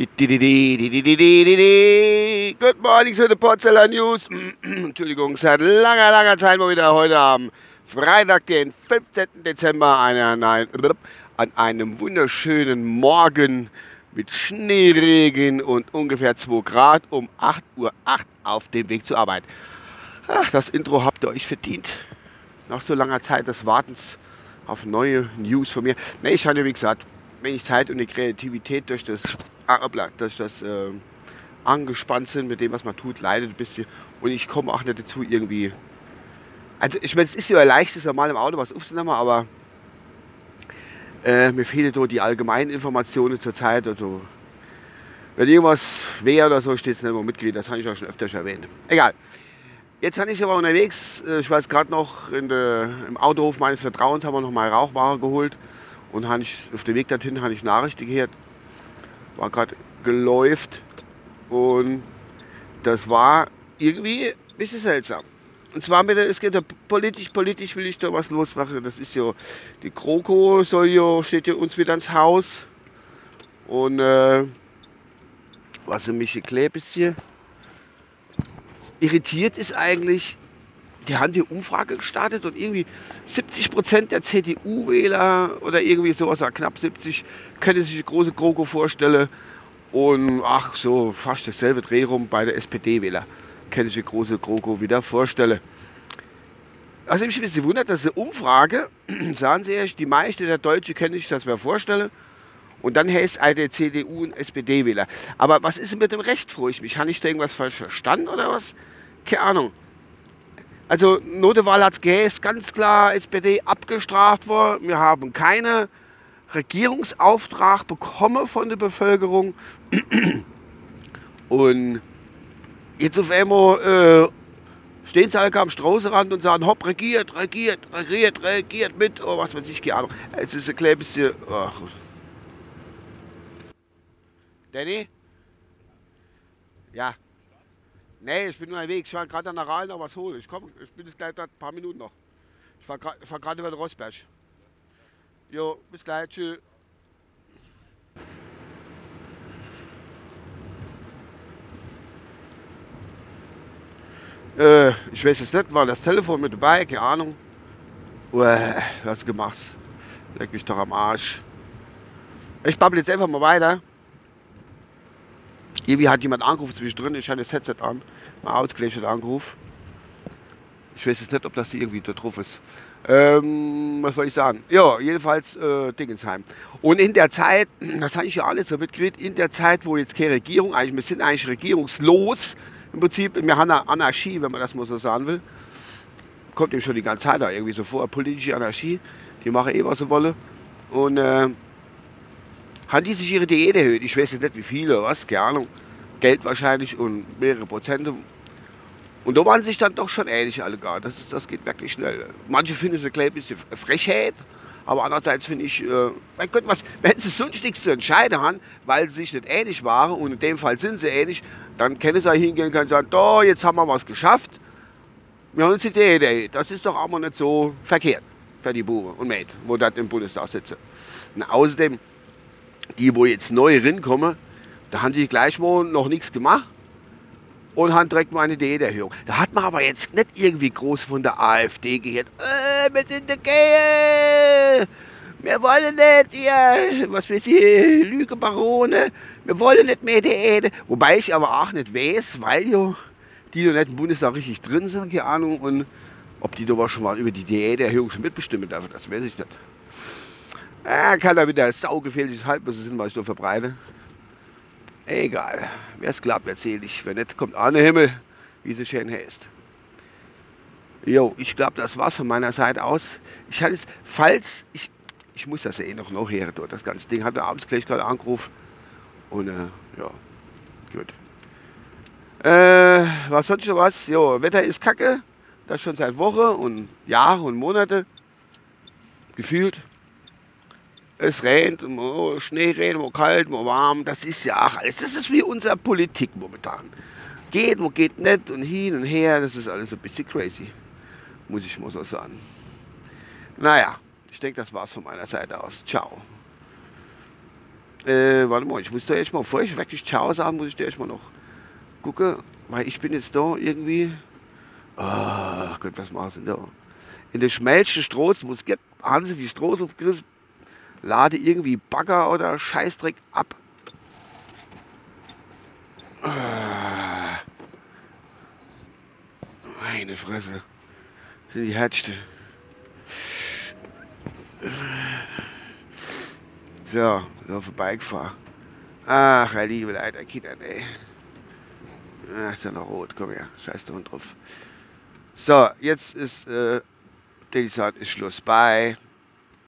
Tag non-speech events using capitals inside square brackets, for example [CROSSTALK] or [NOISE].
Good morning to the Porzellan News. [CLEARS THROAT] Entschuldigung, seit langer, langer Zeit mal wieder heute am Freitag, den 15. Dezember, an, an einem wunderschönen Morgen mit Schneeregen und ungefähr 2 Grad um 8.08 Uhr auf dem Weg zur Arbeit. Ach, das Intro habt ihr euch verdient. Nach so langer Zeit des Wartens auf neue News von mir. Ne, ich hatte, wie gesagt, wenn ich Zeit und die Kreativität durch das dass das äh, angespannt sind mit dem, was man tut, leidet ein bisschen. Und ich komme auch nicht dazu, irgendwie. Also, ich meine, es ist ja leicht, mal im Auto was aufzunehmen, aber äh, mir fehlen nur die allgemeinen Informationen zur Zeit. Also, wenn irgendwas wäre oder so, steht es nicht immer mitgekriegt. Das habe ich auch schon öfters erwähnt. Egal. Jetzt bin ich aber unterwegs. Äh, ich weiß gerade noch, der, im Autohof meines Vertrauens haben wir noch mal Rauchware geholt. Und ich, auf dem Weg dorthin habe ich Nachrichten gehört war gerade geläuft und das war irgendwie ein bisschen seltsam. Und zwar mit der, es geht ja politisch, politisch will ich da was losmachen. Das ist ja, die Kroko soll ja, steht ja uns wieder ins Haus. Und äh, was mich ein bisschen irritiert ist eigentlich, die haben die Umfrage gestartet und irgendwie 70 Prozent der CDU-Wähler oder irgendwie sowas, knapp 70, können sich eine große GroKo vorstellen. Und ach, so fast dasselbe Dreh rum bei der SPD-Wähler. Kann ich eine große GroKo wieder vorstellen. Also ich bin ein bisschen wundert, dass eine Umfrage, [CLEARS THROAT] sagen Sie die meisten der Deutschen können sich das mehr vorstellen. Und dann heißt eine CDU und SPD-Wähler. Aber was ist mit dem Recht, freue ich mich? Habe ich da irgendwas falsch verstanden oder was? Keine Ahnung. Also Notewahl hat es ganz klar SPD abgestraft worden. Wir haben keinen Regierungsauftrag bekommen von der Bevölkerung. [CLEARS THROAT] Und jetzt auf einmal äh, stehen sie alle am Straßenrand und sagen, hopp, regiert, regiert, regiert, regiert mit, oh, was weiß ich, keine Ahnung. Es ist ein kleines bisschen... Ach. Danny? Ja. Nee, ich bin unterwegs. Ich war gerade an der Rahl noch was holen. Ich komme, ich bin jetzt gleich da, ein paar Minuten noch. Ich fahre fahr gerade über den Rossberg. Jo, bis gleich. Tschüss. Äh, ich weiß es nicht, war das Telefon mit dabei, keine Ahnung. Uäh, was gemacht? Leck mich doch am Arsch. Ich babbel jetzt einfach mal weiter. Irgendwie hat jemand angerufen zwischendrin, ich hatte das Headset an, mal ausgelöscht Anruf. Ich weiß jetzt nicht, ob das irgendwie da drauf ist. Ähm, was soll ich sagen? Ja, jedenfalls äh, Dingensheim. Und in der Zeit, [CLEARS THROAT] das habe ich ja alles so mitgekriegt, in der Zeit, wo jetzt keine Regierung, eigentlich, wir sind eigentlich regierungslos, im Prinzip, wir haben eine Anarchie, wenn man das mal so sagen will. Kommt eben schon die ganze Zeit da irgendwie so vor, politische Anarchie. Die machen eh, was sie wollen. Und äh, haben die sich ihre Diät erhöht. Ich weiß jetzt nicht wie viele, was, keine Ahnung. Geld wahrscheinlich und mehrere Prozente. Und da waren sich dann doch schon ähnlich alle gar. Das, ist, das geht wirklich schnell. Manche finden es ein klein bisschen Frechheit, aber andererseits finde ich, äh, mein Gott, was, wenn sie sonst nichts zu entscheiden haben, weil sie sich nicht ähnlich waren, und in dem Fall sind sie ähnlich, dann können sie hingehen und sagen, da, jetzt haben wir was geschafft. Wir haben uns die Idee, das ist doch auch mal nicht so verkehrt für die Buben und Mädchen, wo dort im Bundestag sitzen. Und außerdem, die, wo jetzt neu rinkommen, da haben die gleich mal noch nichts gemacht und haben direkt mal eine Diäterhöhung. Da hat man aber jetzt nicht irgendwie groß von der AfD gehört. Äh, wir sind dagegen. Wir wollen nicht, ihr, was weiß ich, Lügebarone. Wir wollen nicht mehr Diät. Wobei ich aber auch nicht weiß, weil ja die noch nicht im Bundestag richtig drin sind, keine Ahnung. Und ob die da schon mal über die Diäterhöhung schon mitbestimmen dürfen, das weiß ich nicht. Er kann da wieder saugefährliches Halbwissen sind, was ich da verbreite. Egal. Wer es glaubt, erzähle ich. Wer nicht, kommt an den Himmel, wie sie schön heißt. Jo, ich glaube, das war's von meiner Seite aus. Ich hatte es, falls, ich, ich muss das ja eh noch nachher, dort, das ganze Ding. Hatte abends gleich gerade angerufen. Und, äh, ja, gut. Äh, was sonst noch was? Jo, Wetter ist kacke. Das schon seit Wochen und Jahre und Monate. Gefühlt es regnet, oh, Schnee regnet, wo kalt, wo warm, das ist ja auch alles. Das ist wie unsere Politik momentan. Geht, wo geht nicht und hin und her, das ist alles ein bisschen crazy, muss ich mal so sagen. Naja, ich denke, das war's von meiner Seite aus. Ciao. Äh, warte mal, ich muss da erstmal, bevor ich wirklich Ciao sagen, muss ich da erstmal noch gucken, weil ich bin jetzt da irgendwie. Ach Gott, was machen sie denn da? In der schmelzten Straße, wo es gibt, haben sie die Straße aufgerissen, lade irgendwie Bagger oder Scheißdreck ab. Meine Fresse. Das sind die Härteste. So, so vorbeigefahren. Ach, ihr liebe Leute, Kinder, ey. Ach, ist ja noch rot, komm her, scheiß der Hund drauf. So, jetzt ist, äh, der ist Schluss. Bye.